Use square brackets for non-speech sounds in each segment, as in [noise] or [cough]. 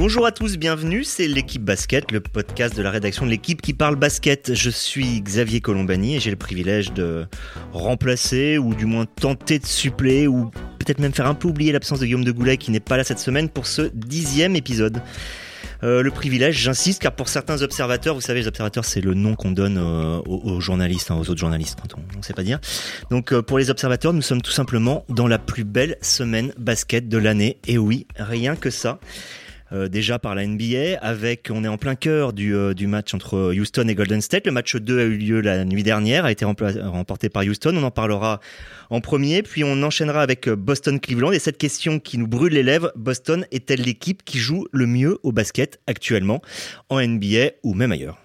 Bonjour à tous, bienvenue, c'est l'équipe basket, le podcast de la rédaction de l'équipe qui parle basket. Je suis Xavier Colombani et j'ai le privilège de remplacer ou du moins tenter de suppléer ou peut-être même faire un peu oublier l'absence de Guillaume de Goulet qui n'est pas là cette semaine pour ce dixième épisode. Euh, le privilège, j'insiste, car pour certains observateurs, vous savez, les observateurs, c'est le nom qu'on donne euh, aux, journalistes, hein, aux autres journalistes, quand on ne sait pas dire. Donc euh, pour les observateurs, nous sommes tout simplement dans la plus belle semaine basket de l'année. Et oui, rien que ça. Euh, déjà par la NBA avec on est en plein cœur du, euh, du match entre Houston et Golden State. Le match 2 a eu lieu la nuit dernière, a été remporté par Houston. On en parlera en premier, puis on enchaînera avec euh, Boston Cleveland et cette question qui nous brûle les lèvres, Boston est-elle l'équipe qui joue le mieux au basket actuellement en NBA ou même ailleurs?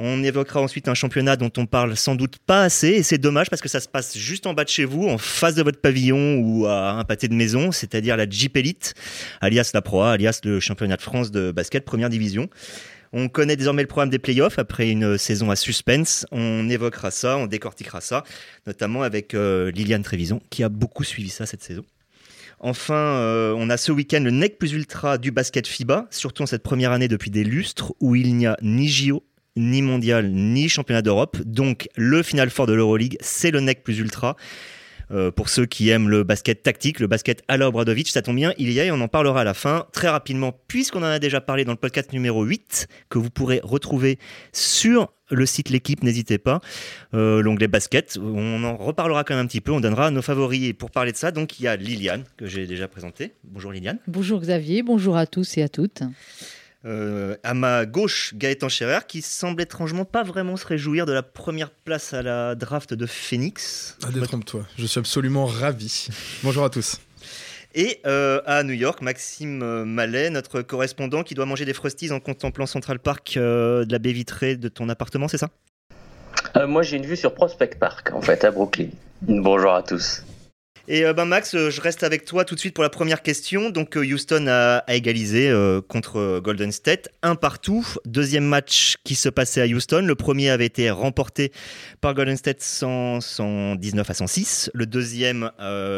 On évoquera ensuite un championnat dont on parle sans doute pas assez, et c'est dommage parce que ça se passe juste en bas de chez vous, en face de votre pavillon ou à un pâté de maison, c'est-à-dire la Jeep Elite, alias la Pro alias le championnat de France de basket première division. On connaît désormais le programme des playoffs après une saison à suspense. On évoquera ça, on décortiquera ça, notamment avec euh, Liliane Trévison qui a beaucoup suivi ça cette saison. Enfin, euh, on a ce week-end le NEC plus ultra du basket FIBA, surtout en cette première année depuis des lustres où il n'y a ni JO ni mondial, ni championnat d'Europe. Donc le final fort de l'Euroleague, c'est le NEC plus ultra. Euh, pour ceux qui aiment le basket tactique, le basket à l'Obradovic, ça tombe bien, il y a et on en parlera à la fin très rapidement, puisqu'on en a déjà parlé dans le podcast numéro 8, que vous pourrez retrouver sur le site L'équipe, n'hésitez pas, euh, l'onglet basket. On en reparlera quand même un petit peu, on donnera nos favoris. Et pour parler de ça, donc il y a Liliane, que j'ai déjà présentée. Bonjour Liliane. Bonjour Xavier, bonjour à tous et à toutes. Euh, à ma gauche, Gaëtan Scherer, qui semble étrangement pas vraiment se réjouir de la première place à la draft de Phoenix. Ah, détrompe-toi, je suis absolument ravi. Bonjour à tous. Et euh, à New York, Maxime Mallet, notre correspondant, qui doit manger des frosties en contemplant Central Park euh, de la baie vitrée de ton appartement, c'est ça? Moi, j'ai une vue sur Prospect Park, en fait, à Brooklyn. Bonjour à tous. Et euh, ben Max, euh, je reste avec toi tout de suite pour la première question. Donc euh, Houston a, égalisé contre Golden State, un partout. Deuxième match qui se passait à Houston. Le premier avait été remporté par Golden State 119 à 106. Le deuxième,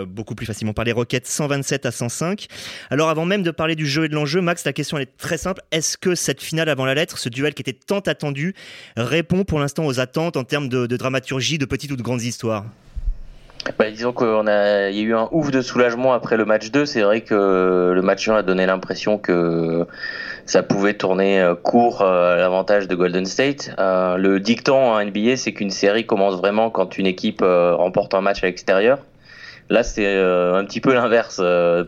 beaucoup plus facilement par les Rockets, 127 à 105. Alors avant même de parler du jeu et de l'enjeu, Max, la question est très simple. Est-ce que cette finale avant la lettre, ce duel qui était tant attendu, répond pour l'instant aux attentes en termes de, de dramaturgie, de petites ou de grandes histoires? Bah, disons qu'il a, y a eu un ouf de soulagement après le match 2. C'est vrai que le match 1 a donné l'impression que ça pouvait tourner euh, court euh, à l'avantage de Golden State. Euh, le dicton en NBA, c'est qu'une série commence vraiment quand une équipe remporte un match à l'extérieur. Là, c'est un petit peu l'inverse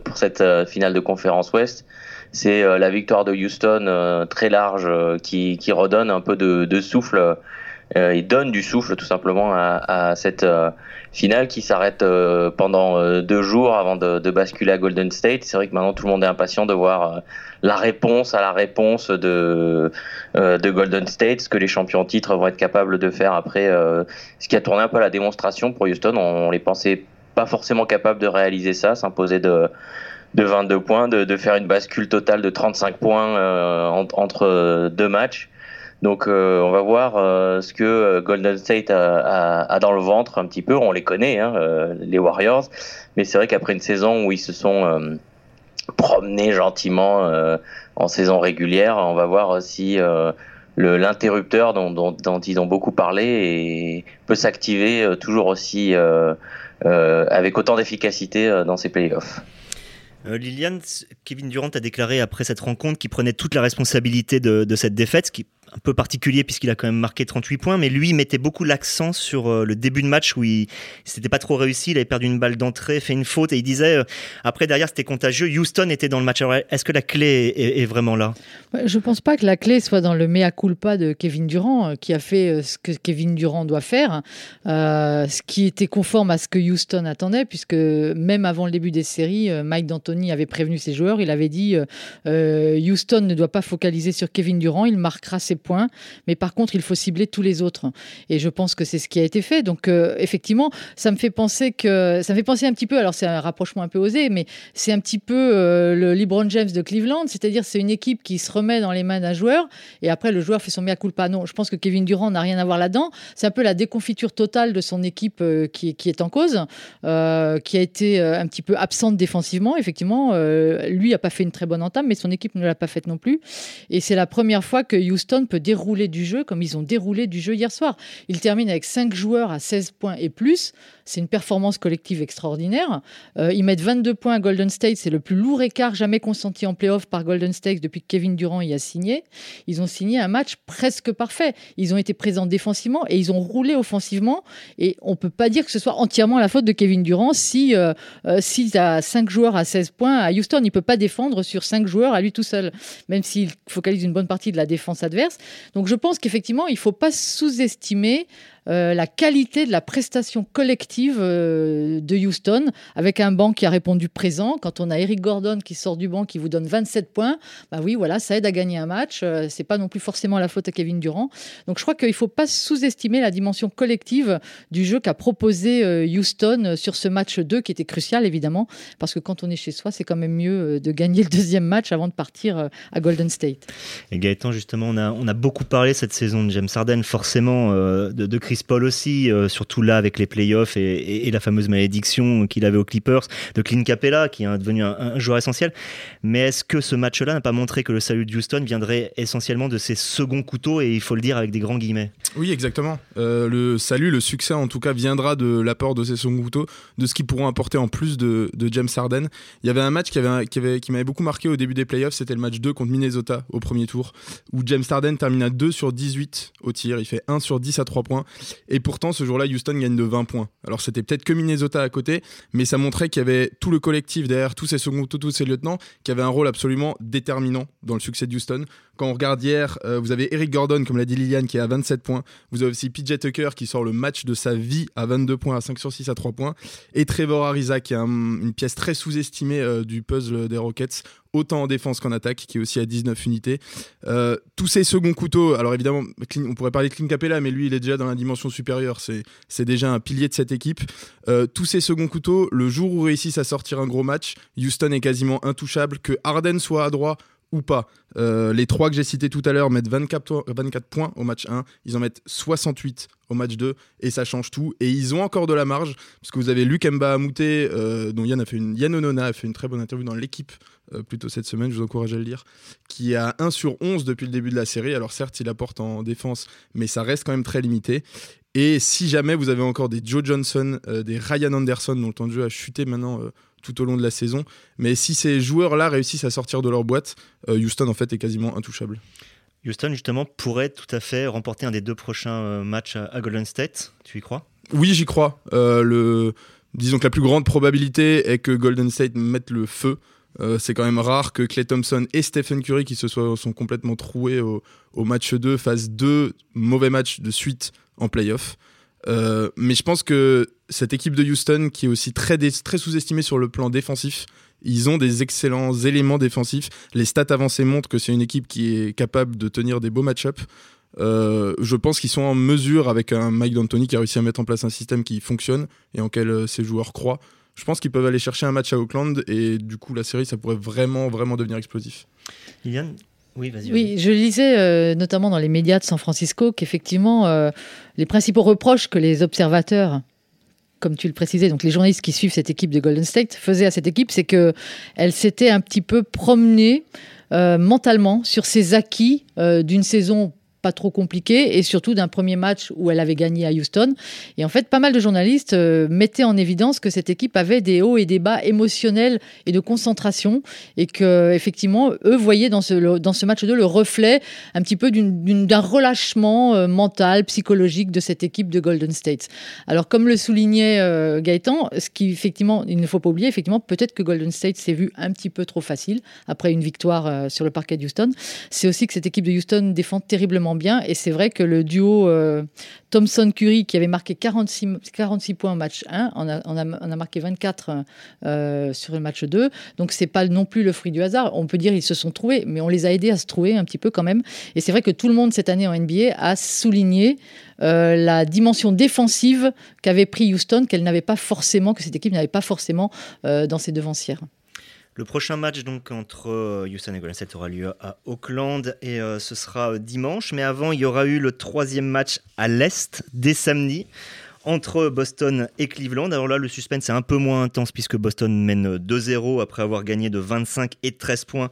pour cette finale de conférence Ouest. C'est la victoire de Houston très large qui, redonne un peu de, souffle il donne du souffle tout simplement à, cette euh, finale qui s'arrête euh, pendant deux jours avant de, basculer à Golden State. C'est vrai que maintenant tout le monde est impatient de voir la réponse à la réponse de, de Golden State, ce que les champions titres vont être capables de faire après, ce qui a tourné un peu à la démonstration pour Houston. On, les pensait pas forcément capables de réaliser ça, s'imposer de de 22 points, de, faire une bascule totale de 35 points entre deux matchs. Donc euh, on va voir euh, ce que euh, Golden State a, dans le ventre un petit peu. On les connaît, hein, les Warriors, mais c'est vrai qu'après une saison où ils se sont promenés gentiment en saison régulière, on va voir si l'interrupteur dont, ils ont beaucoup parlé peut s'activer toujours aussi avec autant d'efficacité dans ces playoffs. Liliane, Kevin Durant a déclaré après cette rencontre qu'il prenait toute la responsabilité de, de cette défaite, ce qui un peu particulier puisqu'il a quand même marqué 38 points, mais lui mettait beaucoup l'accent sur euh, le début de match où il s'était pas trop réussi, il avait perdu une balle d'entrée, fait une faute et il disait euh, après derrière c'était contagieux. Houston était dans le match. Est-ce que la clé est, vraiment là? Je pense pas que la clé soit dans le mea culpa de Kevin Durant euh, qui a fait ce que Kevin Durant doit faire, ce qui était conforme à ce que Houston attendait puisque même avant le début des séries, Mike D'Antoni avait prévenu ses joueurs, il avait dit Houston ne doit pas focaliser sur Kevin Durant, il marquera ses points, mais par contre, il faut cibler tous les autres. Et je pense que c'est ce qui a été fait. Donc, euh, effectivement, ça me fait penser que ça me fait penser un petit peu. Alors, c'est un rapprochement un peu osé, mais c'est un petit peu euh, le LeBron James de Cleveland, c'est-à-dire c'est une équipe qui se remet dans les mains d'un joueur et après le joueur fait son mea culpa. Non, je pense que Kevin Durant n'a rien à voir là-dedans. C'est un peu la déconfiture totale de son équipe euh, qui, qui, est en cause, qui a été un petit peu absente défensivement. Effectivement, lui n'a pas fait une très bonne entame, mais son équipe ne l'a pas faite non plus. Et c'est la première fois que Houston peut dérouler du jeu comme ils ont déroulé du jeu hier soir. Ils terminent avec 5 joueurs à 16 points et plus. C'est une performance collective extraordinaire. Euh, ils mettent 22 points à Golden State. C'est le plus lourd écart jamais consenti en playoff par Golden State depuis que Kevin Durant y a signé. Ils ont signé un match presque parfait. Ils ont été présents défensivement et ils ont roulé offensivement. Et on ne peut pas dire que ce soit entièrement la faute de Kevin Durant si, euh, euh si a 5 joueurs à 16 points à Houston. Il ne peut pas défendre sur 5 joueurs à lui tout seul, même s'il focalise une bonne partie de la défense adverse. Donc je pense qu'effectivement, il ne faut pas sous-estimer euh, la qualité de la prestation collective euh, de Houston, avec un banc qui a répondu présent. Quand on a Eric Gordon qui sort du banc, qui vous donne 27 points, bah oui, voilà, ça aide à gagner un match. Euh, c'est pas non plus forcément la faute à Kevin Durant. Donc je crois qu'il faut pas sous-estimer la dimension collective du jeu qu'a proposé Houston sur ce match 2, qui était crucial évidemment, parce que quand on est chez soi, c'est quand même mieux de gagner le deuxième match avant de partir à Golden State. Et Gaëtan, justement, on a, beaucoup parlé cette saison de James Harden, forcément de, de Paul aussi, euh, surtout là avec les playoffs et, la fameuse malédiction qu'il avait aux Clippers, de Clint Capella qui est devenu un, joueur essentiel. Mais est-ce que ce match-là n'a pas montré que le salut de Houston viendrait essentiellement de ses seconds couteaux et il faut le dire avec des grands guillemets? Oui, exactement. Euh, le salut, le succès en tout cas viendra de l'apport de ces seconds couteaux, de ce qu'ils pourront apporter en plus de, James Harden. Il y avait un match qui m'avait beaucoup marqué au début des playoffs, c'était le match 2 contre Minnesota au premier tour, où James Harden termine à 2 sur 18 au tir, il fait 1 sur 10 à 3 points. Et pourtant, ce jour-là, Houston gagne de 20 points. Alors, c'était peut-être que Minnesota à côté, mais ça montrait qu'il y avait tout le collectif derrière, tous ces seconds, tous ces lieutenants, qui avaient un rôle absolument déterminant dans le succès de Houston. Quand on regarde hier, euh, vous avez Eric Gordon, comme l'a dit Liliane, qui est à 27 points. Vous avez aussi PJ Tucker qui sort le match de sa vie à 22 points, à 5 sur 6 à 3 points. Et Trevor Ariza, qui est une pièce très sous-estimée euh, du puzzle des Rockets, autant en défense qu'en attaque, qui est aussi à 19 unités. Euh, tous ces seconds couteaux, alors évidemment, on pourrait parler de Clint Capella, mais lui, il est déjà dans la dimension supérieure. C'est déjà un pilier de cette équipe. tous ces seconds couteaux, le jour où réussissent à sortir un gros match, Houston est quasiment intouchable. Que Harden soit à droit ou pas. Euh, les trois que j'ai cités tout à l'heure mettent 24, 24 points au match 1, ils en mettent 68 au match 2 et ça change tout. Et ils ont encore de la marge parce que vous avez Luc Mba euh, dont Yann a fait une, Yann Onona a fait une très bonne interview dans l'équipe plutôt cette semaine, je vous encourage à le lire, qui a 1 sur 11 depuis le début de la série. Alors certes, il apporte en défense, mais ça reste quand même très limité. Et si jamais vous avez encore des Joe Johnson, des Ryan Anderson, dont le temps de jeu a chuté maintenant tout au long de la saison. Mais si ces joueurs-là réussissent à sortir de leur boîte, euh, Houston en fait est quasiment intouchable. Houston justement pourrait tout à fait remporter un des deux prochains euh, matchs à Golden State. Tu y crois? Oui, j'y crois. Euh, le... Disons que la plus grande probabilité est que Golden State mette le feu. C'est quand même rare que Clay Thompson et Stephen Curry, qui se sont complètement troués au, match 2, fassent deux mauvais matchs de suite en playoff. Euh, mais je pense que cette équipe de Houston, qui est aussi très, sous-estimée sur le plan défensif, ils ont des excellents éléments défensifs. Les stats avancées montrent que c'est une équipe qui est capable de tenir des beaux match-ups. Euh, je pense qu'ils sont en mesure, avec un Mike D'Antoni qui a réussi à mettre en place un système qui fonctionne et en quel euh, ses joueurs croient. Je pense qu'ils peuvent aller chercher un match à Auckland et du coup la série ça pourrait vraiment vraiment devenir explosif. Liliane, oui, Oui, je lisais euh, notamment dans les médias de San Francisco qu'effectivement, euh, les principaux reproches que les observateurs, comme tu le précisais, donc les journalistes qui suivent cette équipe de Golden State, faisaient à cette équipe, c'est qu'elle s'était un petit peu promenée euh, mentalement sur ses acquis d'une saison pas trop compliqué et surtout d'un premier match où elle avait gagné à Houston. Et en fait, pas mal de journalistes euh, mettaient en évidence que cette équipe avait des hauts et des bas émotionnels et de concentration et que effectivement, eux voyaient dans ce, dans ce match 2 le reflet un petit peu d'un relâchement euh, mental, psychologique de cette équipe de Golden State. Alors, comme le soulignait euh, Gaëtan, ce qui effectivement, il ne faut pas oublier, effectivement, peut-être que Golden State s'est vu un petit peu trop facile après une victoire sur le parquet de Houston. C'est aussi que cette équipe de Houston défend terriblement bien. Et c'est vrai que le duo Thompson-Curry, qui avait marqué 46, 46 points au match 1, on a, on a, marqué 24 sur le match 2. Donc c'est pas non plus le fruit du hasard. On peut dire ils se sont trouvés, mais on les a aidés à se trouver un petit peu quand même. Et c'est vrai que tout le monde cette année en NBA a souligné euh, la dimension défensive qu'avait pris Houston, qu'elle n'avait pas forcément, que cette équipe n'avait pas forcément euh, dans ses devancières. Le prochain match donc entre euh, Houston et Golden State aura lieu à Auckland et ce sera dimanche. Mais avant, il y aura eu le troisième match à l'est dès samedi entre Boston et Cleveland. Alors là, le suspense est un peu moins intense puisque Boston mène 2-0 après avoir gagné de 25 et 13 points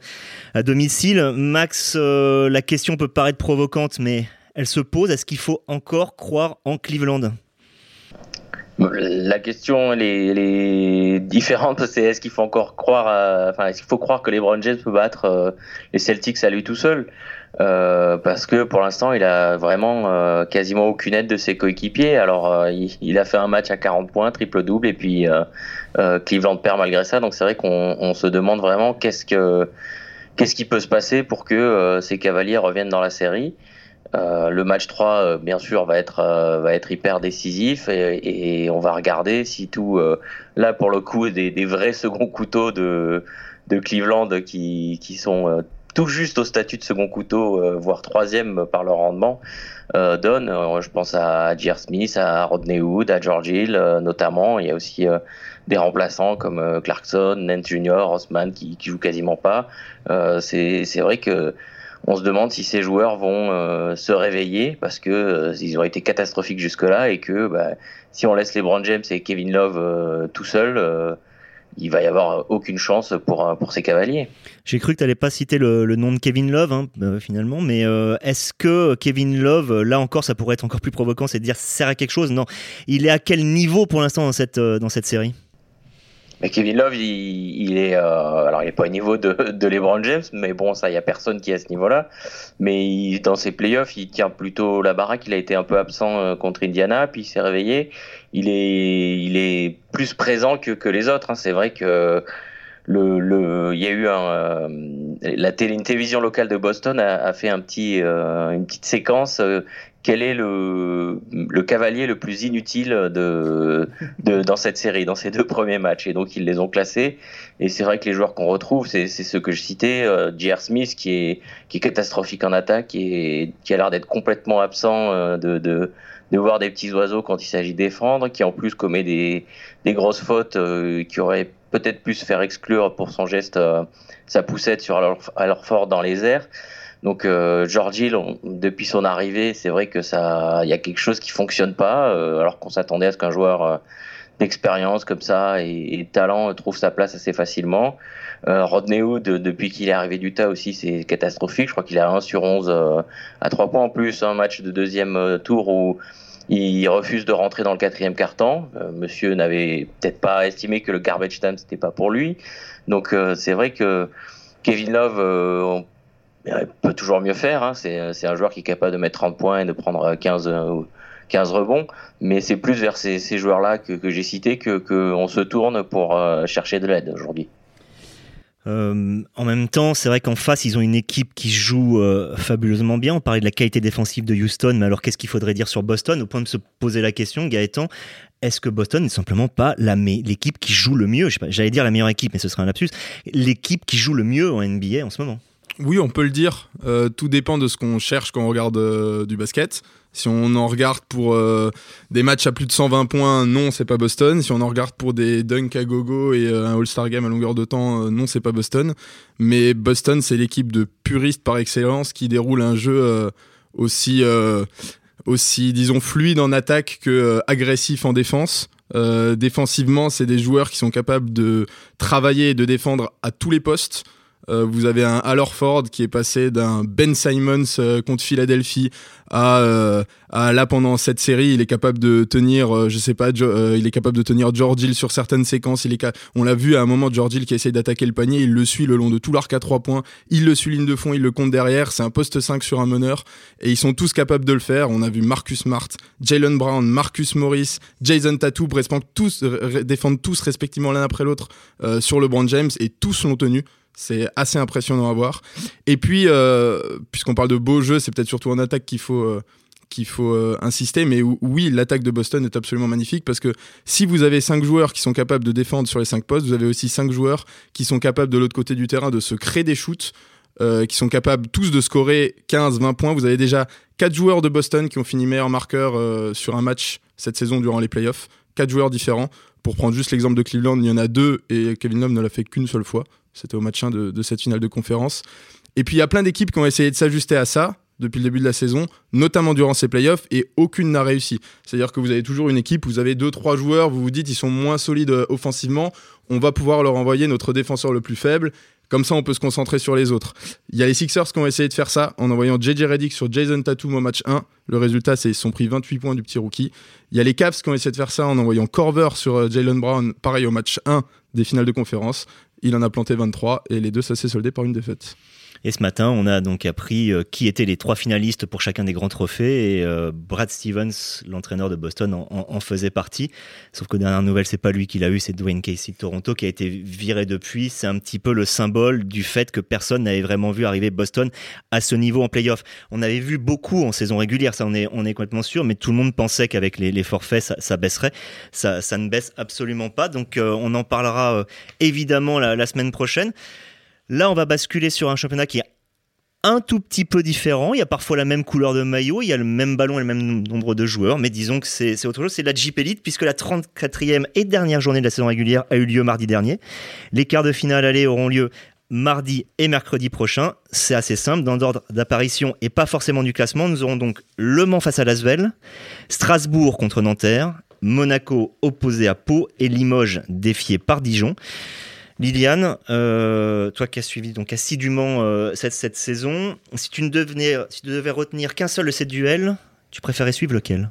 à domicile. Max, la question peut paraître provocante, mais elle se pose. Est-ce qu'il faut encore croire en Cleveland? La question elle est, différente, c'est est-ce qu'il faut encore croire, enfin est-ce qu'il faut croire que LeBron James peut battre euh, les Celtics à lui tout seul, euh, parce que pour l'instant il a vraiment euh, quasiment aucune aide de ses coéquipiers. Alors il, a fait un match à 40 points, triple double, et puis Cleveland perd malgré ça. Donc c'est vrai qu'on se demande vraiment qu'est-ce que qu'est-ce qui peut se passer pour que ces Cavaliers reviennent dans la série. Euh, le match 3, euh, bien sûr, va être, euh, va être hyper décisif et, et, on va regarder si tout, là pour le coup, des, des, vrais seconds couteaux de, de Cleveland qui, qui sont tout juste au statut de second couteau, voire troisième par leur rendement, donnent. je pense à J.R. Smith, à Rodney Wood, à George Hill notamment. Il y a aussi des remplaçants comme Clarkson, Nance Jr., Osman qui, qui jouent quasiment pas. c'est vrai que on se demande si ces joueurs vont euh, se réveiller parce que euh, ils ont été catastrophiques jusque-là et que bah, si on laisse les LeBron James et Kevin Love euh, tout seuls, il va y avoir aucune chance pour, pour ces cavaliers. J'ai cru que tu n'allais pas citer le, nom de Kevin Love hein, finalement, mais est-ce que Kevin Love, là encore, ça pourrait être encore plus provoquant, c'est de dire sert à quelque chose? Non, il est à quel niveau pour l'instant dans cette, dans cette série? Mais Kevin Love, il, est, euh, alors il n'est pas au niveau de, LeBron James, mais bon, ça, il y a personne qui est à ce niveau-là. Mais dans ses playoffs, il tient plutôt la baraque. Il a été un peu absent euh, contre Indiana, puis il s'est réveillé. Il est, il est plus présent que, que les autres. Hein. C'est vrai que le, le, il y a eu euh, la une télévision locale de Boston a, a fait un petit, une petite séquence quel est le, le cavalier le plus inutile de, de, dans cette série, dans ces deux premiers matchs. Et donc ils les ont classés. Et c'est vrai que les joueurs qu'on retrouve, c'est ceux que je citais, euh, J.R. Smith qui est, qui est catastrophique en attaque et qui a l'air d'être complètement absent euh, de, de, de, voir des petits oiseaux quand il s'agit de défendre, qui en plus commet des, des grosses fautes euh, qui auraient peut-être pu se faire exclure pour son geste, euh, sa poussette sur alors fort dans les airs. Donc euh, George Hill, depuis son arrivée, c'est vrai que ça, il y a quelque chose qui fonctionne pas, euh, alors qu'on s'attendait à ce qu'un joueur euh, d'expérience comme ça et, de talent trouve sa place assez facilement. Euh, Rodney Hood, depuis qu'il est arrivé du tas aussi, c'est catastrophique. Je crois qu'il a 1 sur 11 à 3 points en plus, un match de deuxième tour où il refuse de rentrer dans le quatrième quart-temps. monsieur n'avait peut-être pas estimé que le garbage time c'était pas pour lui. Donc c'est vrai que Kevin Love, il peut toujours mieux faire. Hein. C'est un joueur qui est capable de mettre 30 points et de prendre 15, 15 rebonds. Mais c'est plus vers ces, joueurs-là que, j'ai cités qu'on se tourne pour euh, chercher de l'aide aujourd'hui. Euh, en même temps, c'est vrai qu'en face, ils ont une équipe qui joue euh, fabuleusement bien. On parlait de la qualité défensive de Houston, mais alors qu'est-ce qu'il faudrait dire sur Boston Au point de se poser la question, Gaëtan, est-ce que Boston n'est simplement pas l'équipe qui joue le mieux? J'allais dire la meilleure équipe, mais ce serait un lapsus. L'équipe qui joue le mieux en NBA en ce moment oui, on peut le dire. Euh, tout dépend de ce qu'on cherche quand on regarde euh, du basket. Si on en regarde pour euh, des matchs à plus de 120 points, non, c'est pas Boston. Si on en regarde pour des dunks à gogo et un All-Star Game à longueur de temps, non, c'est pas Boston. Mais Boston, c'est l'équipe de puristes par excellence qui déroule un jeu aussi, aussi, disons, fluide en attaque que agressif en défense. défensivement, c'est des joueurs qui sont capables de travailler et de défendre à tous les postes. Euh, vous avez un Al Ford qui est passé d'un Ben Simons euh, contre Philadelphie à, euh, à, là pendant cette série, il est capable de tenir, je sais pas, il est capable de tenir George Hill sur certaines séquences. Il est on l'a vu à un moment, George Hill qui essaye d'attaquer le panier, il le suit le long de tout l'arc à trois points, il le suit ligne de fond, il le compte derrière. C'est un poste 5 sur un meneur et ils sont tous capables de le faire. On a vu Marcus Smart, Jalen Brown, Marcus Morris, Jason Tatum, tous défendent tous respectivement l'un après l'autre sur le Brand James et tous l'ont tenu C'est assez impressionnant à voir. Et puis, euh, puisqu'on parle de beaux jeux, c'est peut-être surtout en attaque qu'il faut, euh, faut euh, insister. Mais oui, l'attaque de Boston est absolument magnifique parce que si vous avez 5 joueurs qui sont capables de défendre sur les 5 postes, vous avez aussi 5 joueurs qui sont capables de l'autre côté du terrain de se créer des shoots. qui sont capables tous de scorer 15-20 points. Vous avez déjà 4 joueurs de Boston qui ont fini meilleur marqueur sur un match cette saison durant les playoffs. 4 joueurs différents. Pour prendre juste l'exemple de Cleveland, il y en a deux et Kevin Love ne l'a fait qu'une seule fois. C'était au match 1 de, cette finale de conférence. Et puis il y a plein d'équipes qui ont essayé de s'ajuster à ça depuis le début de la saison, notamment durant ces playoffs, et aucune n'a réussi. C'est-à-dire que vous avez toujours une équipe, vous avez deux, trois joueurs, vous vous dites ils sont moins solides euh, offensivement, on va pouvoir leur envoyer notre défenseur le plus faible, comme ça on peut se concentrer sur les autres. Il y a les Sixers qui ont essayé de faire ça en envoyant JJ Redick sur Jason Tatum au match 1. Le résultat, c'est qu'ils sont pris 28 points du petit rookie. Il y a les Cavs qui ont essayé de faire ça en envoyant Corver sur euh, Jalen Brown, pareil au match 1 des finales de conférence. Il en a planté 23 et les deux, ça s'est par une défaite. Et ce matin, on a donc appris euh, qui étaient les trois finalistes pour chacun des grands trophées. Et euh, Brad Stevens, l'entraîneur de Boston, en, faisait partie. Sauf que dernière nouvelle, c'est pas lui qui l'a eu, c'est Dwayne Casey de Toronto qui a été viré depuis. C'est un petit peu le symbole du fait que personne n'avait vraiment vu arriver Boston à ce niveau en playoff. On avait vu beaucoup en saison régulière, ça on est, complètement sûr, mais tout le monde pensait qu'avec les, forfaits, ça, baisserait. Ça, ça ne baisse absolument pas. Donc euh, on en parlera évidemment la semaine prochaine. Là, on va basculer sur un championnat qui est un tout petit peu différent. Il y a parfois la même couleur de maillot, il y a le même ballon et le même nombre de joueurs, mais disons que c'est autre chose. C'est la Jeep Elite, puisque la 34e et dernière journée de la saison régulière a eu lieu mardi dernier. Les quarts de finale aller auront lieu mardi et mercredi prochain. C'est assez simple dans l'ordre d'apparition et pas forcément du classement. Nous aurons donc Le Mans face à Lasvel, Strasbourg contre Nanterre, Monaco opposé à Pau et Limoges défié par Dijon. Liliane, euh, toi qui as suivi donc assidûment euh, cette, saison, si tu ne si tu devais retenir qu'un seul de ces duels, tu préférais suivre lequel?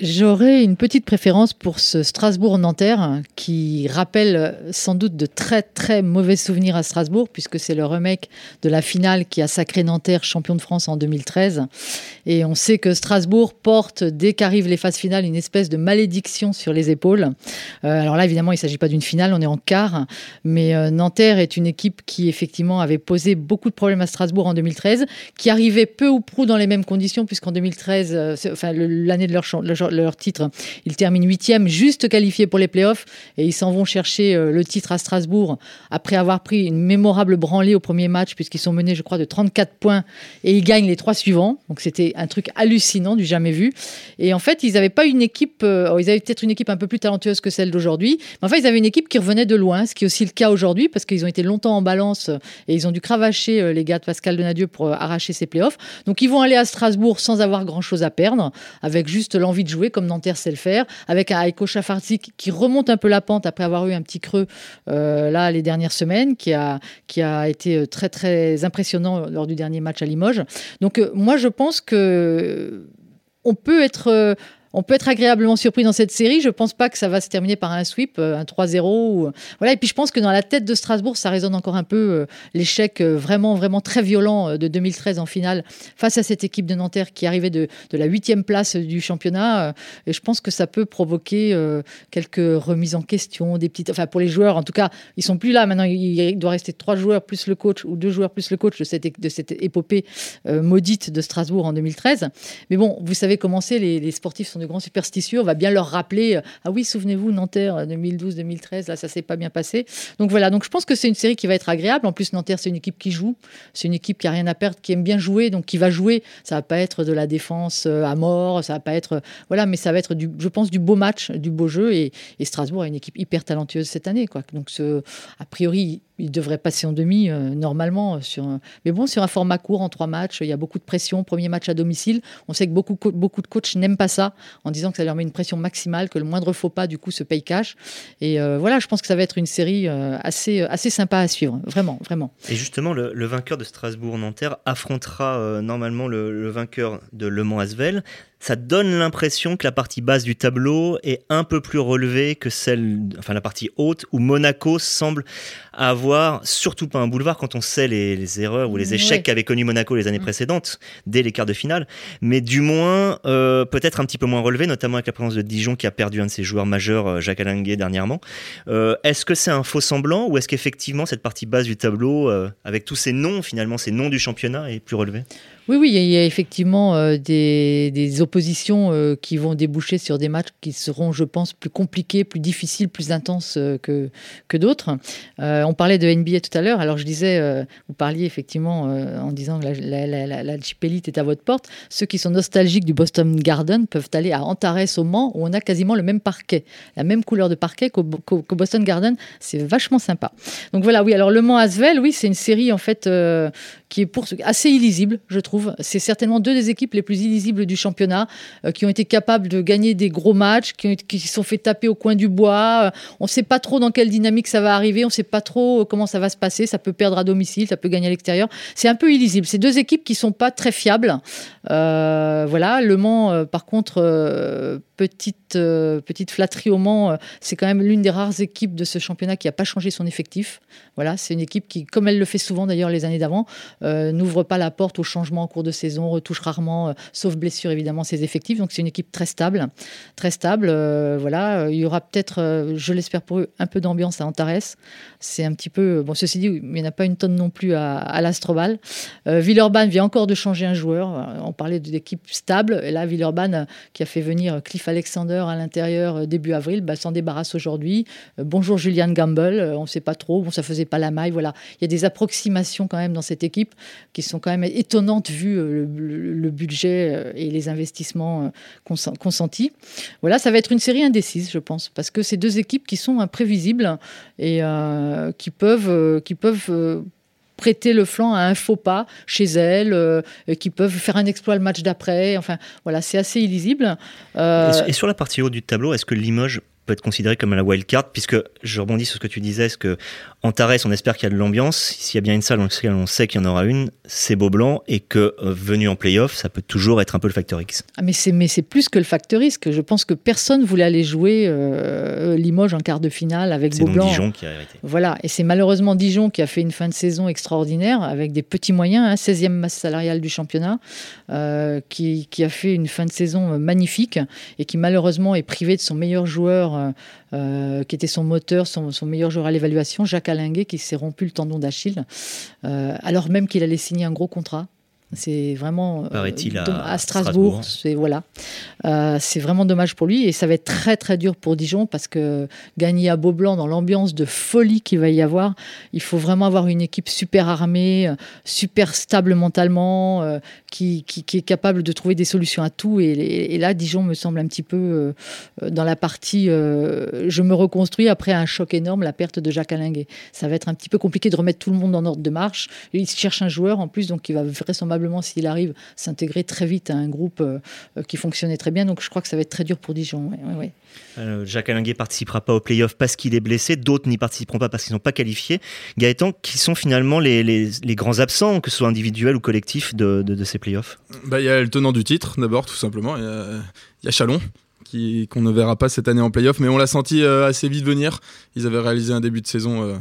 J'aurais une petite préférence pour ce Strasbourg-Nanterre qui rappelle euh, sans doute de très très mauvais souvenirs à Strasbourg puisque c'est le remake de la finale qui a sacré Nanterre champion de France en 2013. Et on sait que Strasbourg porte dès qu'arrivent les phases finales une espèce de malédiction sur les épaules. Euh, alors là évidemment il ne s'agit pas d'une finale, on est en quart, mais euh, Nanterre est une équipe qui effectivement avait posé beaucoup de problèmes à Strasbourg en 2013, qui arrivait peu ou prou dans les mêmes conditions puisqu'en 2013, enfin l'année de leur champ leur, titre. Ils terminent huitième, juste qualifiés pour les playoffs, et ils s'en vont chercher euh, le titre à Strasbourg après avoir pris une mémorable branlée au premier match, puisqu'ils sont menés, je crois, de 34 points, et ils gagnent les trois suivants. Donc c'était un truc hallucinant, du jamais vu. Et en fait, ils n'avaient pas une équipe, euh, ils avaient peut-être une équipe un peu plus talentueuse que celle d'aujourd'hui, mais en fait, ils avaient une équipe qui revenait de loin, ce qui est aussi le cas aujourd'hui, parce qu'ils ont été longtemps en balance, euh, et ils ont dû cravacher les gars de Pascal Denadieu pour arracher ces playoffs. Donc ils vont aller à Strasbourg sans avoir grand-chose à perdre, avec juste l'envie de jouer comme Nanterre sait le faire, avec un Aiko Chafarti qui remonte un peu la pente après avoir eu un petit creux euh, là les dernières semaines, qui a, qui a été euh, très très impressionnant lors du dernier match à Limoges. Donc euh, moi je pense que on peut être on peut être agréablement surpris dans cette série. Je pense pas que ça va se terminer par un sweep, euh, un 3-0. Ou... Voilà. Et puis je pense que dans la tête de Strasbourg, ça résonne encore un peu euh, l'échec euh, vraiment, vraiment très violent de 2013 en finale face à cette équipe de Nanterre qui arrivait de, de la huitième place du championnat. Et je pense que ça peut provoquer quelques remises en question, des petites. Enfin, pour les joueurs, en tout cas, ils sont plus là. Maintenant, il doit rester trois joueurs plus le coach ou deux joueurs plus le coach de cette, de cette épopée maudite de Strasbourg en 2013. Mais bon, vous savez comment c'est, les, les sportifs sont grands superstitieux, on va bien leur rappeler euh, ah oui, souvenez-vous, Nanterre 2012-2013, euh, là ça s'est pas bien passé. Donc voilà, donc je pense que c'est une série qui va être agréable. En plus, Nanterre c'est une équipe qui joue, c'est une équipe qui a rien à perdre, qui aime bien jouer, donc qui va jouer. Ça va pas être de la défense euh, à mort, ça va pas être voilà, mais ça va être du, je pense, du beau match, du beau jeu. Et, et Strasbourg a une équipe hyper talentueuse cette année, quoi. Donc ce, a priori il devrait passer en demi euh, normalement. Sur Mais bon, sur un format court, en trois matchs, il y a beaucoup de pression. Premier match à domicile. On sait que beaucoup, de coachs n'aiment pas ça, en disant que ça leur met une pression maximale, que le moindre faux pas, du coup, se paye cash. Et euh, voilà, je pense que ça va être une série euh, assez, assez sympa à suivre. Vraiment, vraiment. Et justement, le, vainqueur de Strasbourg-Nanterre affrontera normalement le, le, vainqueur de Le Mans-Asvel ça donne l'impression que la partie basse du tableau est un peu plus relevée que celle, enfin la partie haute, où Monaco semble avoir surtout pas un boulevard quand on sait les, erreurs ou les échecs qu'avait connu Monaco les années mm. précédentes, dès les quarts de finale, mais du moins euh, peut-être un petit peu moins relevé, notamment avec la présence de Dijon qui a perdu un de ses joueurs majeurs, euh, Jacques Alinguet, dernièrement. Euh, est-ce que c'est un faux semblant ou est-ce qu'effectivement cette partie basse du tableau, avec tous ces noms finalement, ces noms du championnat, est plus relevée? Oui, oui, il y a effectivement euh, des, oppositions euh, qui vont déboucher sur des matchs qui seront, je pense, plus compliqués, plus difficiles, plus intenses euh, que, que d'autres. on parlait de NBA tout à l'heure. Alors, je disais, vous parliez effectivement en disant que la, la, est à votre porte. Ceux qui sont nostalgiques du Boston Garden peuvent aller à Antares au Mans, où on a quasiment le même parquet, la même couleur de parquet qu'au Boston Garden. C'est vachement sympa. Donc voilà, oui. Alors, Le Mans Asvel, oui, c'est une série en fait qui est pour, assez illisible, je trouve. C'est certainement deux des équipes les plus illisibles du championnat, euh, qui ont été capables de gagner des gros matchs, qui, se sont fait taper au coin du bois. Euh, on ne sait pas trop dans quelle dynamique ça va arriver, on ne sait pas trop euh, comment ça va se passer. Ça peut perdre à domicile, ça peut gagner à l'extérieur. C'est un peu illisible. C'est deux équipes qui sont pas très fiables. voilà, Le Mans, par contre, petite, petite flatterie au Mans, c'est quand même l'une des rares équipes de ce championnat qui n'a pas changé son effectif. Voilà, c'est une équipe qui, comme elle le fait souvent d'ailleurs les années d'avant, euh, n'ouvre pas la porte au changement en cours de saison, retouche rarement, euh, sauf blessure évidemment, ses effectifs. Donc c'est une équipe très stable, très stable. Euh, voilà, il y aura peut-être, je l'espère pour eux, un peu d'ambiance à Antares. C'est un petit peu, bon, ceci dit, il n'y en a pas une tonne non plus à, à l'Astrobal. Villeurbanne vient encore de changer un joueur. On parlait d'équipe stable, et là Villeurbanne qui a fait venir Cliff Alexander à l'intérieur début avril, bah, s'en débarrasse aujourd'hui. bonjour Julian Gamble, on ne sait pas trop, bon ça faisait pas la maille, voilà. Il y a des approximations quand même dans cette équipe qui sont quand même étonnantes vu euh, le, budget euh, et les investissements euh, consentis. Voilà, ça va être une série indécise, je pense, parce que c'est deux équipes qui sont imprévisibles et qui peuvent, qui peuvent prêter le flanc à un faux pas chez elles, qui peuvent faire un exploit le match d'après. Enfin, voilà, c'est assez illisible. Et sur la partie haute du tableau, est-ce que Limoges peut être considéré comme la wild card, puisque je rebondis sur ce que tu disais, est-ce que Antares, on espère qu'il y a de l'ambiance. S'il y a bien une salle on sait qu'il y en aura une, c'est Beaublanc, et que euh, venu en playoff, ça peut toujours être un peu le facteur X. Ah mais c'est mais c'est plus que le facteur X. Je pense que personne voulait aller jouer euh, Limoges en quart de finale avec Beaublanc. C'est Dijon qui a hérité. Voilà, et c'est malheureusement Dijon qui a fait une fin de saison extraordinaire avec des petits moyens, hein, 16e masse salariale du championnat, euh, qui, qui, a fait une fin de saison magnifique et qui malheureusement est privé de son meilleur joueur, qui était son moteur, son, son meilleur joueur à l'évaluation, Jacques qui s'est rompu le tendon d'Achille, euh, alors même qu'il allait signer un gros contrat. C'est vraiment euh, à, Strasbourg. C'est voilà, euh, c'est vraiment dommage pour lui et ça va être très très dur pour Dijon parce que gagner à Beaublanc dans l'ambiance de folie qu'il va y avoir, il faut vraiment avoir une équipe super armée, super stable mentalement, euh, qui, qui, est capable de trouver des solutions à tout. Et, là, Dijon me semble un petit peu dans la partie je me reconstruis après un choc énorme, la perte de Jacques Alinguet. Ça va être un petit peu compliqué de remettre tout le monde en ordre de marche. Il cherche un joueur en plus, donc il va vraisemblablement s'il arrive, s'intégrer très vite à un groupe euh, qui fonctionnait très bien. Donc je crois que ça va être très dur pour Dijon. Euh, Jacques Alinguet participera pas au playoff parce qu'il est blessé, d'autres n'y participeront pas parce qu'ils n'ont pas qualifié. Gaëtan, qui sont finalement les, grands absents, que ce soit individuels ou collectifs, de, ces playoffs? Bah, Il y a le tenant du titre, d'abord, tout simplement. Il y a, Chalon, qu'on ne verra pas cette année en playoff, mais on l'a senti euh, assez vite venir. Ils avaient réalisé un début de saison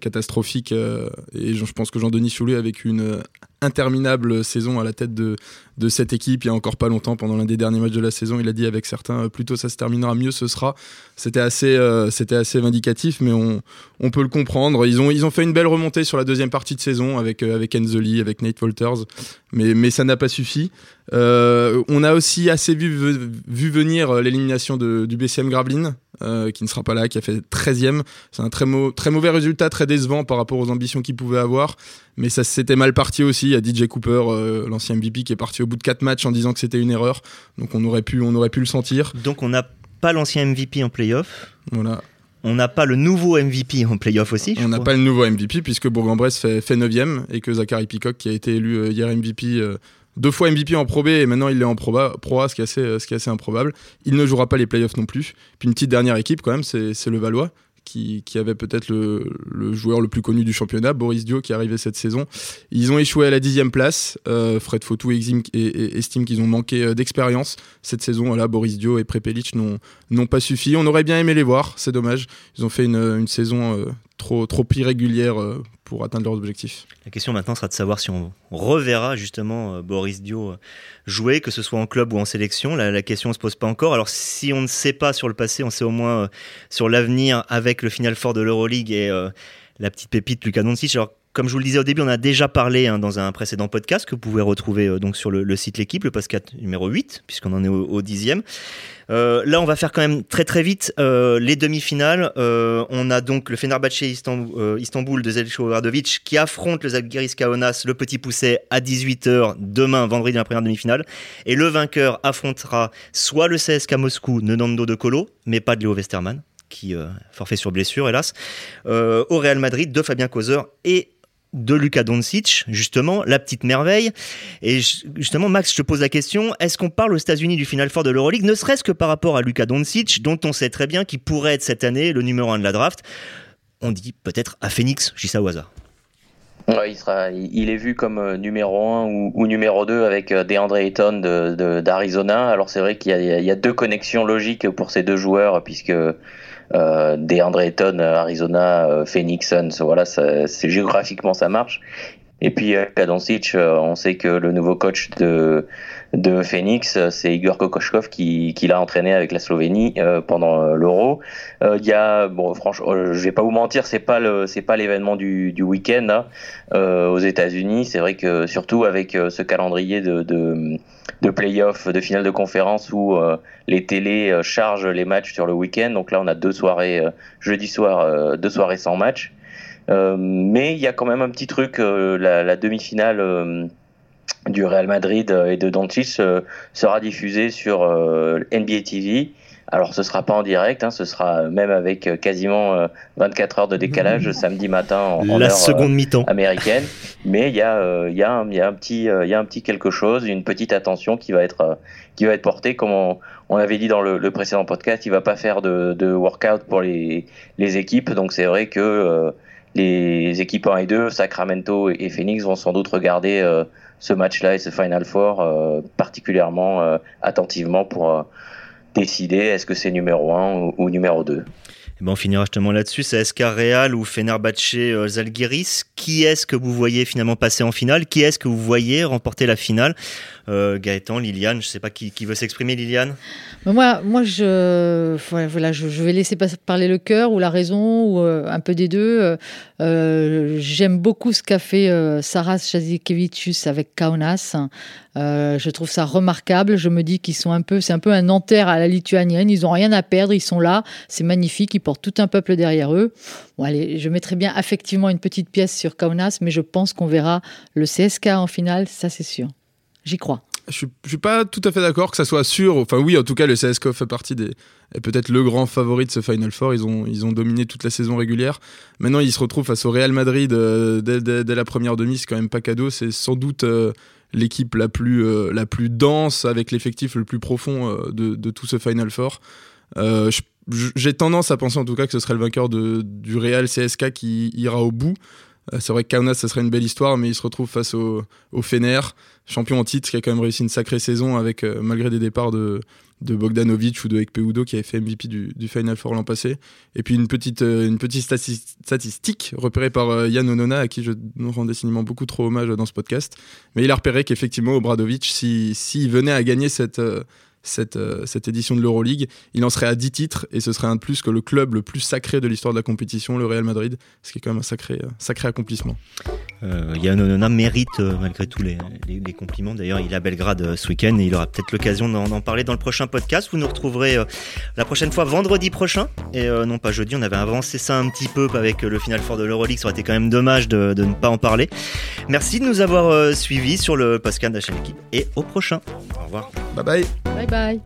catastrophique et je pense que Jean-Denis Choulet avec une interminable saison à la tête de, de cette équipe il y a encore pas longtemps pendant l'un des derniers matchs de la saison il a dit avec certains euh, plutôt ça se terminera mieux ce sera. C'était assez euh, c'était assez vindicatif mais on, on, peut le comprendre. Ils ont ils ont fait une belle remontée sur la deuxième partie de saison avec euh, avec Enzoli avec Nate Walters mais mais ça n'a pas suffi. On a aussi assez vu, vu venir l'élimination du BCM Gravelines qui ne sera pas là qui a fait 13e c'est un très, très mauvais résultat très décevant par rapport aux ambitions qu'il pouvait avoir mais ça s'était mal parti aussi. Il y a DJ Cooper, euh, l'ancien MVP, qui est parti au bout de 4 matchs en disant que c'était une erreur. Donc on aurait pu, on aurait pu le sentir. Donc on n'a pas l'ancien MVP en playoff. Voilà. On n'a pas le nouveau MVP en playoff aussi. On n'a pas le nouveau MVP puisque Bourg-en-Bresse fait, fait 9ème et que Zachary Peacock, qui a été élu euh, hier MVP, euh, deux fois MVP en Pro B et maintenant il est en Pro A, ce, qui est assez, improbable. Il ne jouera pas les playoffs non plus. Puis une petite dernière équipe quand même, c'est le Valois qui, avait peut-être le, joueur le plus connu du championnat, Boris Dio, qui est arrivé cette saison. Ils ont échoué à la dixième place. Euh, Fred Fotou estime, qu'ils ont manqué euh, d'expérience cette saison. Boris Dio et Prepelic n'ont pas suffi. On aurait bien aimé les voir, c'est dommage. Ils ont fait une, une saison euh, trop, trop irrégulière euh, pour atteindre leurs objectifs. La question maintenant sera de savoir si on reverra justement Boris Dio jouer, que ce soit en club ou en sélection. La, question ne se pose pas encore. Alors si on ne sait pas sur le passé, on sait au moins sur l'avenir avec le final fort de l'Euroleague et la petite pépite Lucas Doncic. Comme je vous le disais au début, on a déjà parlé hein, dans un précédent podcast que vous pouvez retrouver euh, donc sur le, site L'équipe, le podcast numéro 8, puisqu'on en est au, dixième. Euh, là, on va faire quand même très très vite euh, les demi-finales. on a donc le Fenerbahçe Istanbul, Istanbul de Zelko Obradovic qui affronte le Zalgiris Kaunas, le Petit Pousset, à 18h demain, vendredi, dans la première demi-finale. Et le vainqueur affrontera soit le CSK Moscou, Nenando de Colo, mais pas de Léo Westerman qui forfait sur blessure hélas, au Real Madrid de Fabien Causeur et de Luka Doncic, justement, la petite merveille. Et justement, Max, je te pose la question, est-ce qu'on parle aux États-Unis du final fort de l'Euroleague, ne serait-ce que par rapport à Luka Doncic, dont on sait très bien qu'il pourrait être cette année le numéro 1 de la draft? On dit peut-être à Phoenix, dis ça au hasard. il, est vu comme euh, numéro 1 ou, numéro 2 avec euh, DeAndre Ayton d'Arizona. Alors c'est vrai qu'il y, a deux connexions logiques pour ces deux joueurs, puisque euh, des Ayton, Arizona, euh, Phoenix Suns, voilà, c'est géographiquement ça marche. Et puis euh, Kadoncic, euh, on sait que le nouveau coach de de Phoenix, c'est Igor Kokoshkov qui, qui l'a entraîné avec la Slovénie pendant l'Euro. Il y a bon franchement, je vais pas vous mentir, c'est pas le c'est pas l'événement du, du week-end aux États-Unis. C'est vrai que surtout avec ce calendrier de, de de playoffs, de finale de conférence où euh, les télés euh, chargent les matchs sur le week-end. Donc là, on a deux soirées, euh, jeudi soir, deux soirées sans match. Mais il y a quand même un petit truc, la, la demi-finale du Real Madrid et de Doncic sera diffusée sur NBA TV alors ce sera pas en direct, hein, ce sera même avec euh, quasiment 24 euh, heures de décalage [laughs] samedi matin en, la seconde euh, mi-temps américaine. Mais il y a il y a un, y a un petit il y a un petit quelque chose, une petite attention qui va être qui va être portée comme on, on avait dit dans le, le, précédent podcast. Il va pas faire de, de workout pour les les équipes, donc c'est vrai que les équipes 1 et 2, Sacramento et, Phoenix, vont sans doute regarder ce match-là et ce Final Four particulièrement attentivement pour décider est-ce que c'est numéro 1 ou, numéro 2. Et ben on finira justement là-dessus. C'est SK Real ou Fenerbahce euh, Zalgiris. Qui est-ce que vous voyez finalement passer en finale? Qui est-ce que vous voyez remporter la finale? Euh, Gaëtan, Liliane, je ne sais pas qui, veut s'exprimer, Liliane? Moi, moi je, vais laisser parler le cœur ou la raison ou euh, un peu des deux. J'aime beaucoup ce qu'a fait Saras Jazikevicius avec Kaunas. Je trouve ça remarquable. Je me dis qu'ils sont un peu, c'est un peu un Nanterre à la lituanienne. Ils n'ont rien à perdre, ils sont là. C'est magnifique. Ils portent tout un peuple derrière eux. Bon, allez, je mettrai bien effectivement une petite pièce sur Kaunas, mais je pense qu'on verra le CSK en finale, ça c'est sûr. J'y crois. Je suis, suis pas tout à fait d'accord que ça soit sûr. Enfin oui, en tout cas, le CSK fait partie des peut-être le grand favori de ce Final Four. Ils ont ils ont dominé toute la saison régulière. Maintenant, ils se retrouvent face au Real Madrid euh, dès, la première demi. C'est quand même pas cadeau. C'est sans doute euh, l'équipe la plus euh, la plus dense avec l'effectif le plus profond de, de, tout ce Final Four. J'ai tendance à penser en tout cas que ce serait le vainqueur de, du Real CSK qui ira au bout. Euh, c'est vrai que Kaunas, ça serait une belle histoire, mais il se retrouve face au, au Fener, champion en titre, qui a quand même réussi une sacrée saison avec, euh, malgré des départs de, Bogdanovic ou de Ekpe Udo qui avait fait MVP du, Final Four l'an passé. Et puis une petite, euh, une petite statistique repérée par Yann Onona, à qui je rends décidément beaucoup trop hommage dans ce podcast. Mais il a repéré qu'effectivement, Obradovic, s'il si, venait à gagner cette cette, euh, cette édition de l'Euroleague. Il en serait à 10 titres et ce serait un de plus que le club le plus sacré de l'histoire de la compétition, le Real Madrid, ce qui est quand même un sacré, euh, sacré accomplissement. Euh, Yann Onona mérite euh, malgré tout les, les, compliments. D'ailleurs, il est à Belgrade ce week-end et il aura peut-être l'occasion d'en parler dans le prochain podcast. Vous nous retrouverez la prochaine fois vendredi prochain et non pas jeudi. On avait avancé ça un petit peu avec le final fort de l'Euroleague. Ça aurait été quand même dommage de, de, ne pas en parler. Merci de nous avoir suivis sur le podcast de la chaîne Équipe et au prochain. Au revoir. Bye bye. Bye bye.